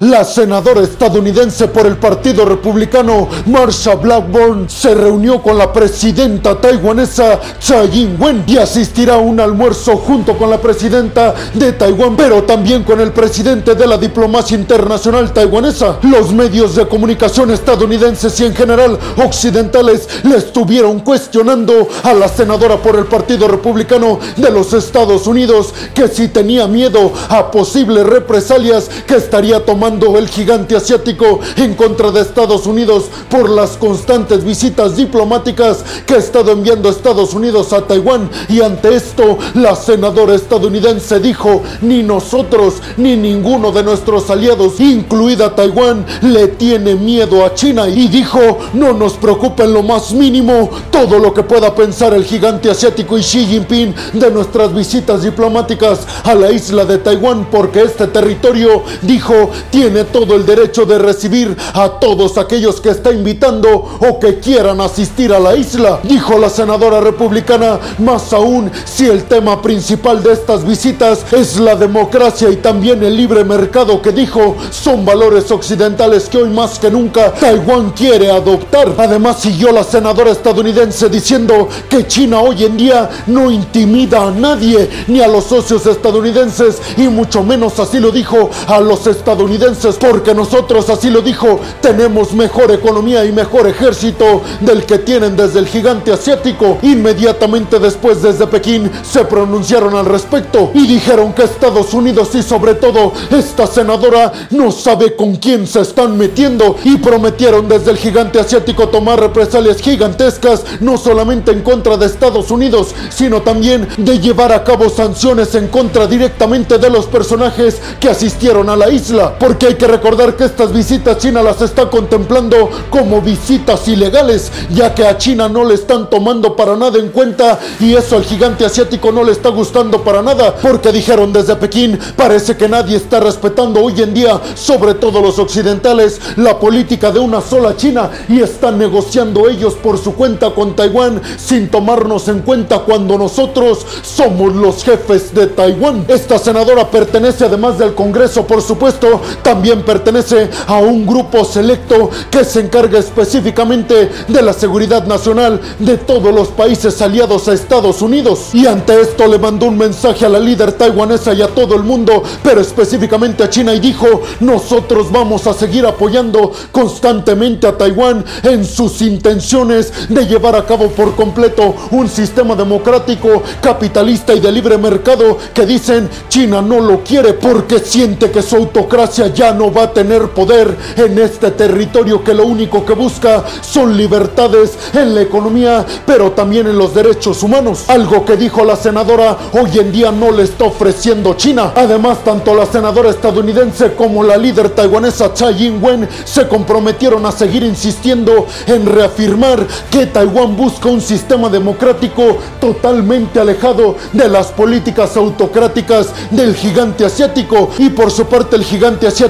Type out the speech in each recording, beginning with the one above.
La senadora estadounidense por el Partido Republicano, Marsha Blackburn, se reunió con la presidenta taiwanesa Tsai Ing-wen y asistirá a un almuerzo junto con la presidenta de Taiwán, pero también con el presidente de la diplomacia internacional taiwanesa. Los medios de comunicación estadounidenses y en general occidentales le estuvieron cuestionando a la senadora por el Partido Republicano de los Estados Unidos que si tenía miedo a posibles represalias que estaría tomando el gigante asiático en contra de Estados Unidos por las constantes visitas diplomáticas que ha estado enviando Estados Unidos a Taiwán. Y ante esto la senadora estadounidense dijo ni nosotros ni ninguno de nuestros aliados incluida Taiwán le tiene miedo a China y dijo no nos preocupa en lo más mínimo todo lo que pueda pensar el gigante asiático y Xi Jinping de nuestras visitas diplomáticas a la isla de Taiwán porque este territorio dijo tiene todo el derecho de recibir a todos aquellos que está invitando o que quieran asistir a la isla, dijo la senadora republicana, más aún si el tema principal de estas visitas es la democracia y también el libre mercado que dijo son valores occidentales que hoy más que nunca Taiwán quiere adoptar. Además siguió la senadora estadounidense diciendo que China hoy en día no intimida a nadie, ni a los socios estadounidenses, y mucho menos así lo dijo a los estadounidenses porque nosotros, así lo dijo, tenemos mejor economía y mejor ejército del que tienen desde el gigante asiático. Inmediatamente después desde Pekín se pronunciaron al respecto y dijeron que Estados Unidos y sobre todo esta senadora no sabe con quién se están metiendo y prometieron desde el gigante asiático tomar represalias gigantescas no solamente en contra de Estados Unidos, sino también de llevar a cabo sanciones en contra directamente de los personajes que asistieron a la isla, porque hay que recordar que estas visitas China las está contemplando como visitas ilegales, ya que a China no le están tomando para nada en cuenta y eso al gigante asiático no le está gustando para nada, porque dijeron desde Pekín, parece que nadie está respetando hoy en día, sobre todo los occidentales, la política de una sola China y están negociando ellos por su cuenta con Taiwán sin tomarnos en cuenta cuando nosotros somos los jefes de Taiwán. Esta senadora pertenece además del Congreso, por supuesto, también pertenece a un grupo selecto que se encarga específicamente de la seguridad nacional de todos los países aliados a Estados Unidos. Y ante esto le mandó un mensaje a la líder taiwanesa y a todo el mundo, pero específicamente a China y dijo, nosotros vamos a seguir apoyando constantemente a Taiwán en sus intenciones de llevar a cabo por completo un sistema democrático, capitalista y de libre mercado que dicen China no lo quiere porque siente que su autocracia ya no va a tener poder en este territorio que lo único que busca son libertades en la economía, pero también en los derechos humanos. Algo que dijo la senadora hoy en día no le está ofreciendo China. Además, tanto la senadora estadounidense como la líder taiwanesa Tsai Ing-wen se comprometieron a seguir insistiendo en reafirmar que Taiwán busca un sistema democrático totalmente alejado de las políticas autocráticas del gigante asiático. Y por su parte el gigante asiático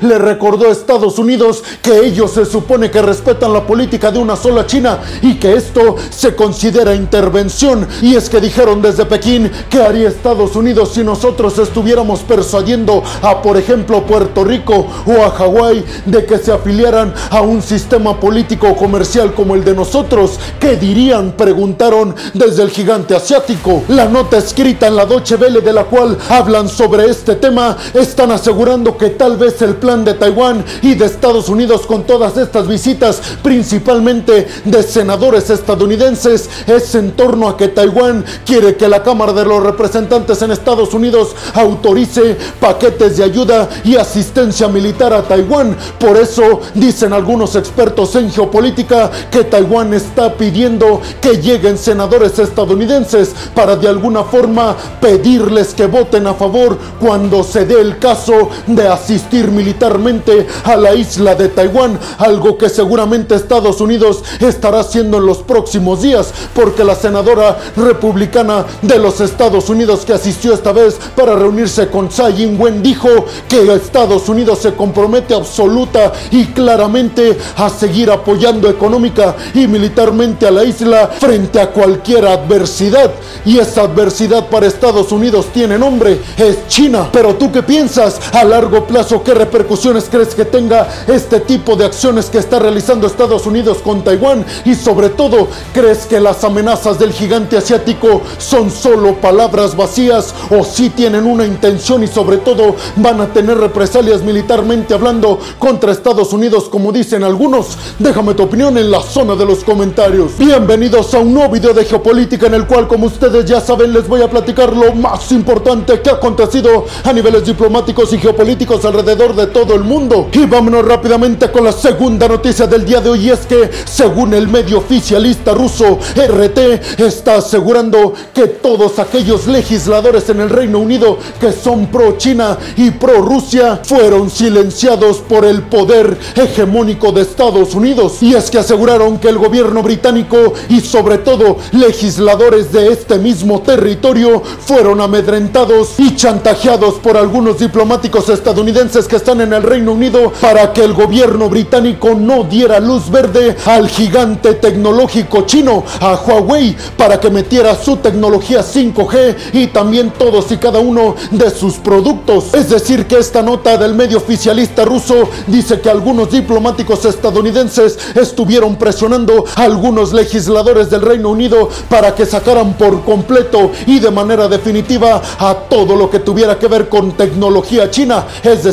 le recordó a Estados Unidos que ellos se supone que respetan la política de una sola China y que esto se considera intervención. Y es que dijeron desde Pekín que haría Estados Unidos si nosotros estuviéramos persuadiendo a, por ejemplo, Puerto Rico o a Hawái de que se afiliaran a un sistema político comercial como el de nosotros. ¿Qué dirían? Preguntaron desde el gigante asiático. La nota escrita en la Deutsche Welle de la cual hablan sobre este tema están asegurando que tal vez el plan de Taiwán y de Estados Unidos con todas estas visitas, principalmente de senadores estadounidenses, es en torno a que Taiwán quiere que la Cámara de los Representantes en Estados Unidos autorice paquetes de ayuda y asistencia militar a Taiwán. Por eso dicen algunos expertos en geopolítica que Taiwán está pidiendo que lleguen senadores estadounidenses para de alguna forma pedirles que voten a favor cuando se dé el caso de asistir militarmente a la isla de Taiwán, algo que seguramente Estados Unidos estará haciendo en los próximos días, porque la senadora republicana de los Estados Unidos que asistió esta vez para reunirse con Tsai Ing-wen dijo que Estados Unidos se compromete absoluta y claramente a seguir apoyando económica y militarmente a la isla frente a cualquier adversidad. Y esa adversidad para Estados Unidos tiene nombre, es China. Pero tú qué piensas? A largo plazo caso, ¿qué repercusiones crees que tenga este tipo de acciones que está realizando Estados Unidos con Taiwán? Y sobre todo, ¿crees que las amenazas del gigante asiático son solo palabras vacías o si tienen una intención y sobre todo van a tener represalias militarmente hablando contra Estados Unidos como dicen algunos? Déjame tu opinión en la zona de los comentarios. Bienvenidos a un nuevo video de geopolítica en el cual como ustedes ya saben les voy a platicar lo más importante que ha acontecido a niveles diplomáticos y geopolíticos alrededor de todo el mundo. Y vámonos rápidamente con la segunda noticia del día de hoy y es que según el medio oficialista ruso RT está asegurando que todos aquellos legisladores en el Reino Unido que son pro China y pro Rusia fueron silenciados por el poder hegemónico de Estados Unidos. Y es que aseguraron que el gobierno británico y sobre todo legisladores de este mismo territorio fueron amedrentados y chantajeados por algunos diplomáticos estadounidenses que están en el Reino Unido para que el gobierno británico no diera luz verde al gigante tecnológico chino, a Huawei, para que metiera su tecnología 5G y también todos y cada uno de sus productos. Es decir, que esta nota del medio oficialista ruso dice que algunos diplomáticos estadounidenses estuvieron presionando a algunos legisladores del Reino Unido para que sacaran por completo y de manera definitiva a todo lo que tuviera que ver con tecnología china, es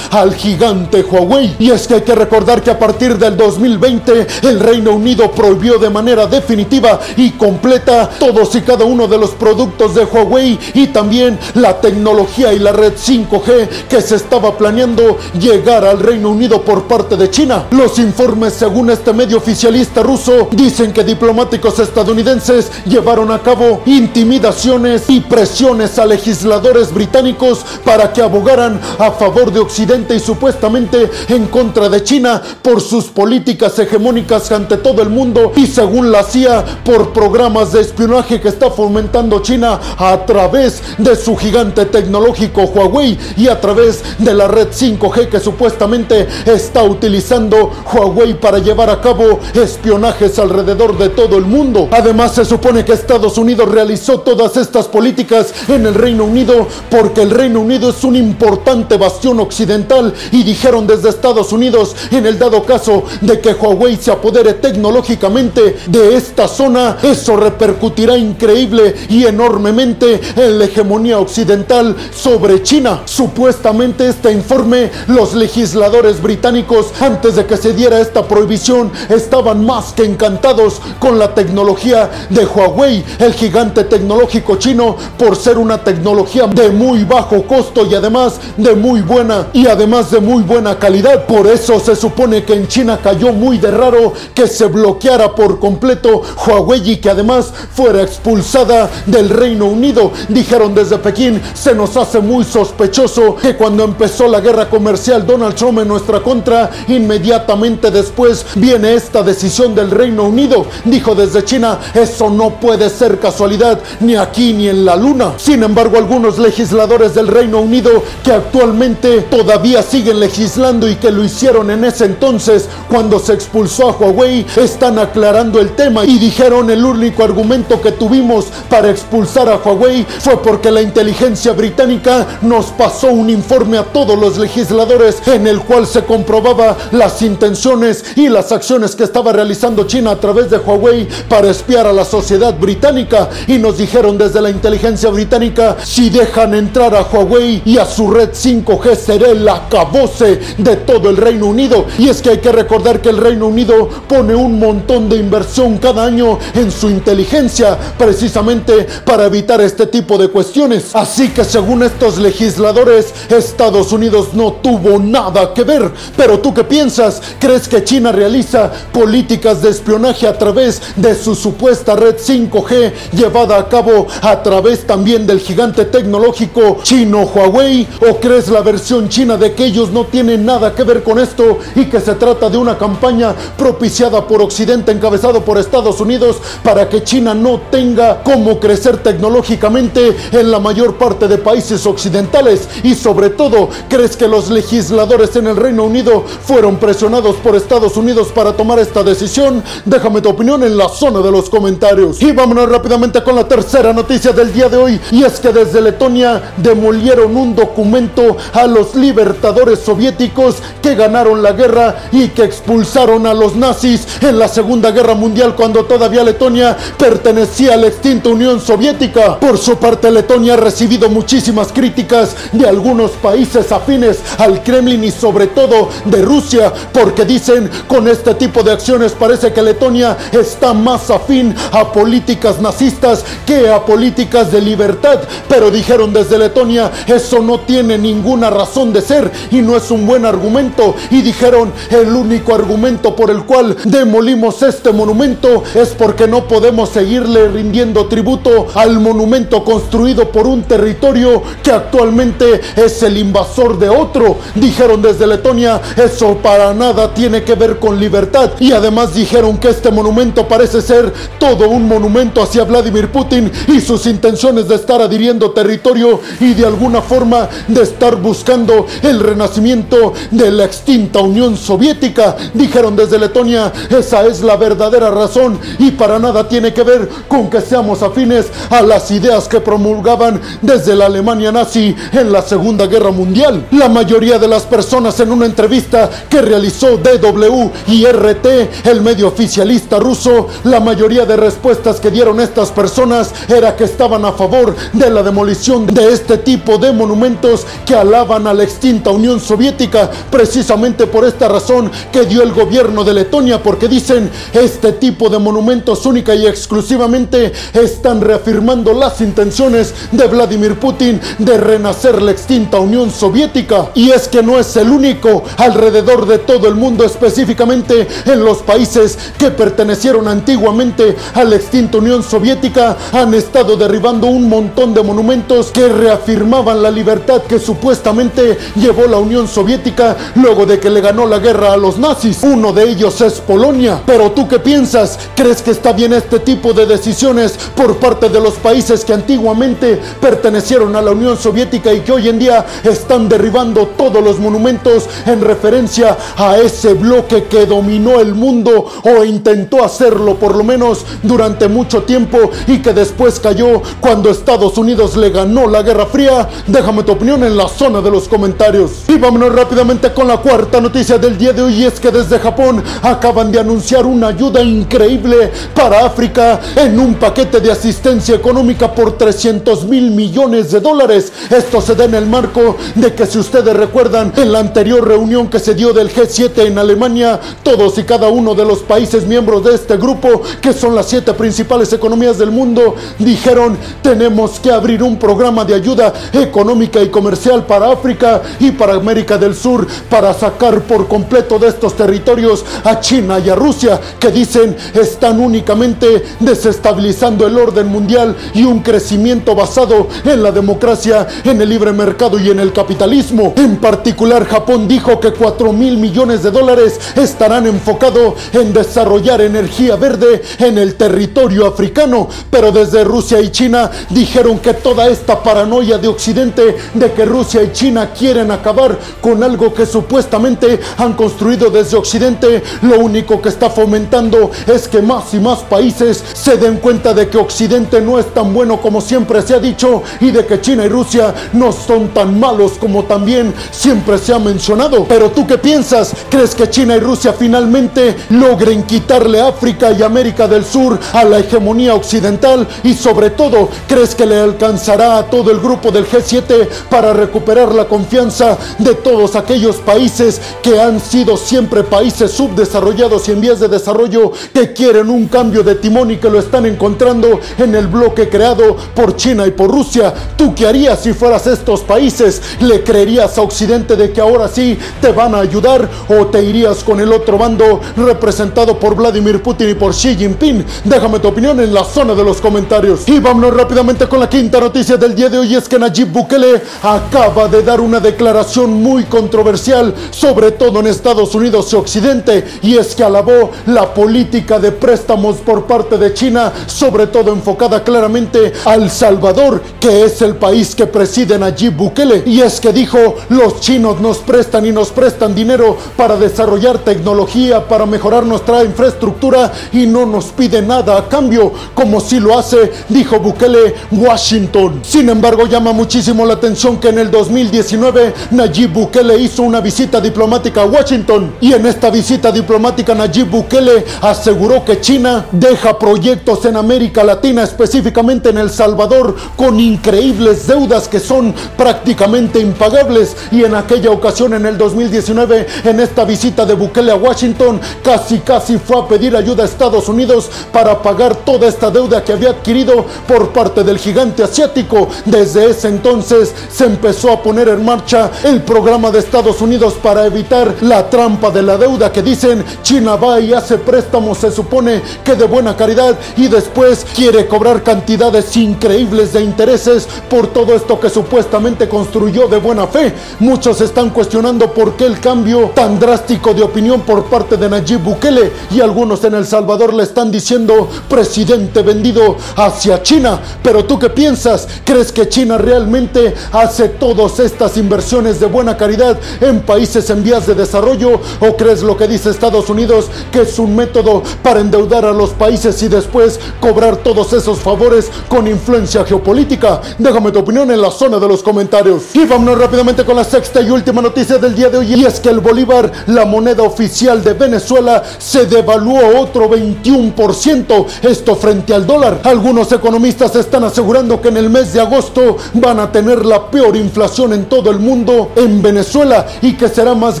al gigante Huawei. Y es que hay que recordar que a partir del 2020 el Reino Unido prohibió de manera definitiva y completa todos y cada uno de los productos de Huawei y también la tecnología y la red 5G que se estaba planeando llegar al Reino Unido por parte de China. Los informes, según este medio oficialista ruso, dicen que diplomáticos estadounidenses llevaron a cabo intimidaciones y presiones a legisladores británicos para que abogaran a favor de Occidente y supuestamente en contra de China por sus políticas hegemónicas ante todo el mundo y según la CIA por programas de espionaje que está fomentando China a través de su gigante tecnológico Huawei y a través de la red 5G que supuestamente está utilizando Huawei para llevar a cabo espionajes alrededor de todo el mundo. Además se supone que Estados Unidos realizó todas estas políticas en el Reino Unido porque el Reino Unido es un importante bastión occidental y dijeron desde Estados Unidos en el dado caso de que Huawei se apodere tecnológicamente de esta zona, eso repercutirá increíble y enormemente en la hegemonía occidental sobre China. Supuestamente este informe, los legisladores británicos antes de que se diera esta prohibición estaban más que encantados con la tecnología de Huawei, el gigante tecnológico chino, por ser una tecnología de muy bajo costo y además de muy buena y además de muy buena calidad. Por eso se supone que en China cayó muy de raro que se bloqueara por completo Huawei y que además fuera expulsada del Reino Unido. Dijeron desde Pekín, se nos hace muy sospechoso que cuando empezó la guerra comercial Donald Trump en nuestra contra, inmediatamente después viene esta decisión del Reino Unido. Dijo desde China, eso no puede ser casualidad ni aquí ni en la luna. Sin embargo, algunos legisladores del Reino Unido que actualmente todavía siguen legislando y que lo hicieron en ese entonces cuando se expulsó a Huawei. Están aclarando el tema y dijeron el único argumento que tuvimos para expulsar a Huawei fue porque la inteligencia británica nos pasó un informe a todos los legisladores en el cual se comprobaba las intenciones y las acciones que estaba realizando China a través de Huawei para espiar a la sociedad británica. Y nos dijeron desde la inteligencia británica si dejan entrar a Huawei y a su red 5G será el acabose de todo el Reino Unido. Y es que hay que recordar que el Reino Unido pone un montón de inversión cada año en su inteligencia precisamente para evitar este tipo de cuestiones. Así que según estos legisladores Estados Unidos no tuvo nada que ver. Pero tú qué piensas crees que China realiza políticas de espionaje a través de su supuesta red 5G llevada a cabo a través también del gigante tecnológico chino Huawei o crees la china de que ellos no tienen nada que ver con esto y que se trata de una campaña propiciada por Occidente encabezado por Estados Unidos para que China no tenga cómo crecer tecnológicamente en la mayor parte de países occidentales. Y sobre todo crees que los legisladores en el Reino Unido fueron presionados por Estados Unidos para tomar esta decisión déjame tu opinión en la zona de los comentarios. Y vámonos rápidamente con la tercera noticia del día de hoy. Y es que desde Letonia demolieron un documento a los los libertadores soviéticos que ganaron la guerra y que expulsaron a los nazis en la Segunda Guerra Mundial cuando todavía Letonia pertenecía a la extinta Unión Soviética. Por su parte, Letonia ha recibido muchísimas críticas de algunos países afines al Kremlin y sobre todo de Rusia, porque dicen con este tipo de acciones parece que Letonia está más afín a políticas nazistas que a políticas de libertad. Pero dijeron desde Letonia, eso no tiene ninguna razón de ser y no es un buen argumento. Y dijeron, el único argumento por el cual demolimos este monumento es porque no podemos seguirle rindiendo tributo al monumento construido por un territorio que actualmente es el invasor de otro. Dijeron desde Letonia, eso para nada tiene que ver con libertad. Y además dijeron que este monumento parece ser todo un monumento hacia Vladimir Putin y sus intenciones de estar adhiriendo territorio y de alguna forma de estar buscando el renacimiento de la extinta Unión Soviética. Dijeron desde Letonia, esa es la verdadera razón y para nada tiene que ver con que seamos afines a las ideas que promulgaban desde la Alemania nazi en la Segunda Guerra Mundial. La mayoría de las personas en una entrevista que realizó DW y RT, el medio oficialista ruso, la mayoría de respuestas que dieron estas personas era que estaban a favor de la demolición de este tipo de monumentos que alaban a la extinta Unión Soviética, precisamente por esta razón que dio el gobierno de Letonia, porque dicen este tipo de monumentos única y exclusivamente están reafirmando las intenciones de Vladimir Putin de renacer la extinta Unión Soviética. Y es que no es el único alrededor de todo el mundo, específicamente en los países que pertenecieron antiguamente a la extinta Unión Soviética, han estado derribando un montón de monumentos que reafirmaban la libertad que supuestamente llevó la Unión Soviética luego de que le ganó la guerra a los nazis. Uno de ellos es Polonia. Pero tú qué piensas? ¿Crees que está bien este tipo de decisiones por parte de los países que antiguamente pertenecieron a la Unión Soviética y que hoy en día están derribando todos los monumentos en referencia a ese bloque que dominó el mundo o intentó hacerlo por lo menos durante mucho tiempo y que después cayó cuando Estados Unidos le ganó la Guerra Fría? Déjame tu opinión en la zona de los comentarios. Y vámonos rápidamente con la cuarta noticia del día de hoy es que desde Japón acaban de anunciar una ayuda increíble para África en un paquete de asistencia económica por 300 mil millones de dólares. Esto se da en el marco de que si ustedes recuerdan en la anterior reunión que se dio del G7 en Alemania, todos y cada uno de los países miembros de este grupo, que son las siete principales economías del mundo, dijeron tenemos que abrir un programa de ayuda económica y comercial para África y para América del Sur para sacar por completo de estos territorios a China y a Rusia, que dicen están únicamente desestabilizando el orden mundial y un crecimiento basado en la democracia, en el libre mercado y en el capitalismo. En particular, Japón dijo que 4 mil millones de dólares estarán enfocados en desarrollar energía verde en el territorio africano, pero desde Rusia y China dijeron que toda esta paranoia de Occidente de que Rusia y China quieren acabar con algo que supuestamente han construido desde Occidente, lo único que está fomentando es que más y más países se den cuenta de que Occidente no es tan bueno como siempre se ha dicho y de que China y Rusia no son tan malos como también siempre se ha mencionado. Pero tú qué piensas? ¿Crees que China y Rusia finalmente logren quitarle África y América del Sur a la hegemonía occidental? Y sobre todo, ¿crees que le alcanzará a todo el grupo del G7 para recuperar la confianza de todos aquellos países que han sido siempre países subdesarrollados y en vías de desarrollo que quieren un cambio de timón y que lo están encontrando en el bloque creado por China y por Rusia? ¿Tú qué harías si fueras estos países? ¿Le creerías a Occidente de que ahora sí te van a ayudar o te irías con el otro bando representado por Vladimir Putin y por Xi Jinping? Déjame tu opinión en la zona de los comentarios. Y vámonos rápidamente con la quinta noticia del día de hoy es que Nayib Bukele acaba de dar una declaración muy controversial, sobre todo en Estados Unidos y Occidente, y es que alabó la política de préstamos por parte de China, sobre todo enfocada claramente al Salvador, que es el país que preside Nayib Bukele. Y es que dijo, los chinos nos prestan y nos prestan dinero para desarrollar tecnología, para mejorar nuestra infraestructura y no nos pide nada a cambio, como si lo hace, dijo Bukele, Washington. Sin embargo, llama muchísimo la atención que en el 2019 2019, Nayib Bukele hizo una visita diplomática a Washington y en esta visita diplomática Nayib Bukele aseguró que China deja proyectos en América Latina, específicamente en El Salvador, con increíbles deudas que son prácticamente impagables y en aquella ocasión en el 2019, en esta visita de Bukele a Washington, casi casi fue a pedir ayuda a Estados Unidos para pagar toda esta deuda que había adquirido por parte del gigante asiático. Desde ese entonces se empezó a poner en marcha el programa de Estados Unidos para evitar la trampa de la deuda que dicen China va y hace préstamos, se supone que de buena caridad y después quiere cobrar cantidades increíbles de intereses por todo esto que supuestamente construyó de buena fe. Muchos están cuestionando por qué el cambio tan drástico de opinión por parte de Nayib Bukele y algunos en El Salvador le están diciendo presidente vendido hacia China. Pero tú qué piensas? ¿Crees que China realmente hace todas estas inversiones de buena caridad en países en vías de desarrollo? ¿O crees lo que dice Estados Unidos que es un método para endeudar a los países y después cobrar todos esos favores con influencia geopolítica? Déjame tu opinión en la zona de los comentarios. Y vámonos rápidamente con la sexta y última noticia del día de hoy y es que el bolívar, la moneda oficial de Venezuela, se devaluó otro 21%, esto frente al dólar. Algunos economistas están asegurando que en el mes de agosto van a tener la peor inflación en todo el mundo en Venezuela y que será más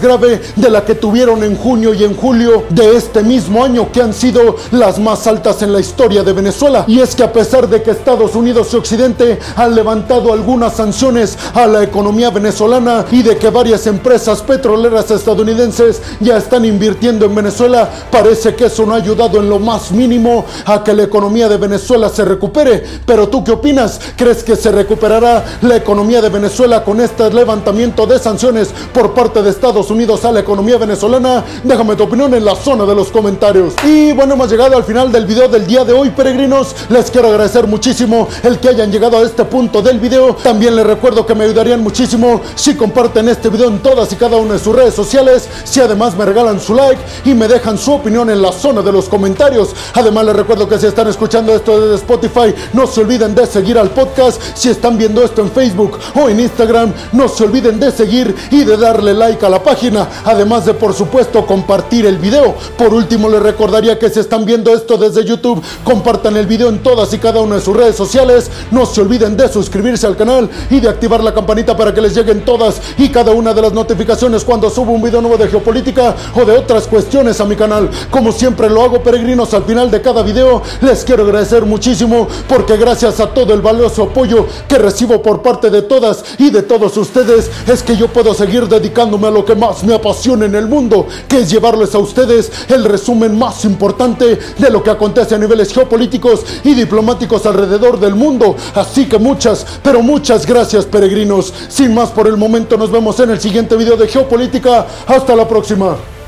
grave de la que tuvieron en junio y en julio de este mismo año que han sido las más altas en la historia de Venezuela. Y es que a pesar de que Estados Unidos y Occidente han levantado algunas sanciones a la economía venezolana y de que varias empresas petroleras estadounidenses ya están invirtiendo en Venezuela, parece que eso no ha ayudado en lo más mínimo a que la economía de Venezuela se recupere. Pero tú qué opinas? ¿Crees que se recuperará la economía de Venezuela con este levantamiento de sanciones por parte de Estados Unidos a la economía venezolana? Déjame tu opinión en la zona de los comentarios. Y bueno, hemos llegado al final del video del día de hoy, peregrinos. Les quiero agradecer muchísimo el que hayan llegado a este punto del video. También les recuerdo que me ayudarían muchísimo si comparten este video en todas y cada una de sus redes sociales. Si además me regalan su like y me dejan su opinión en la zona de los comentarios. Además les recuerdo que si están escuchando esto desde Spotify, no se olviden de seguir al podcast. Si están viendo esto en Facebook o en Instagram, no se olviden de seguir y de darle like a la página. Además de por supuesto compartir el video. Por último les recordaría que si están viendo esto desde YouTube, compartan el video en todas y cada una de sus redes sociales. No se olviden de suscribirse al canal y de activar la campanita para que les lleguen todas y cada una de las notificaciones cuando subo un video nuevo de geopolítica o de otras cuestiones a mi canal. Como siempre lo hago peregrinos al final de cada video, les quiero agradecer muchísimo porque gracias a todo el valioso apoyo que recibo por parte de todas y de todos ustedes es que yo puedo seguir dedicándome a lo que más me apasiona en el mundo, que es llevarles a ustedes el resumen más importante de lo que acontece a niveles geopolíticos y diplomáticos alrededor del mundo. Así que muchas, pero muchas gracias peregrinos. Sin más por el momento, nos vemos en el siguiente video de geopolítica. Hasta la próxima.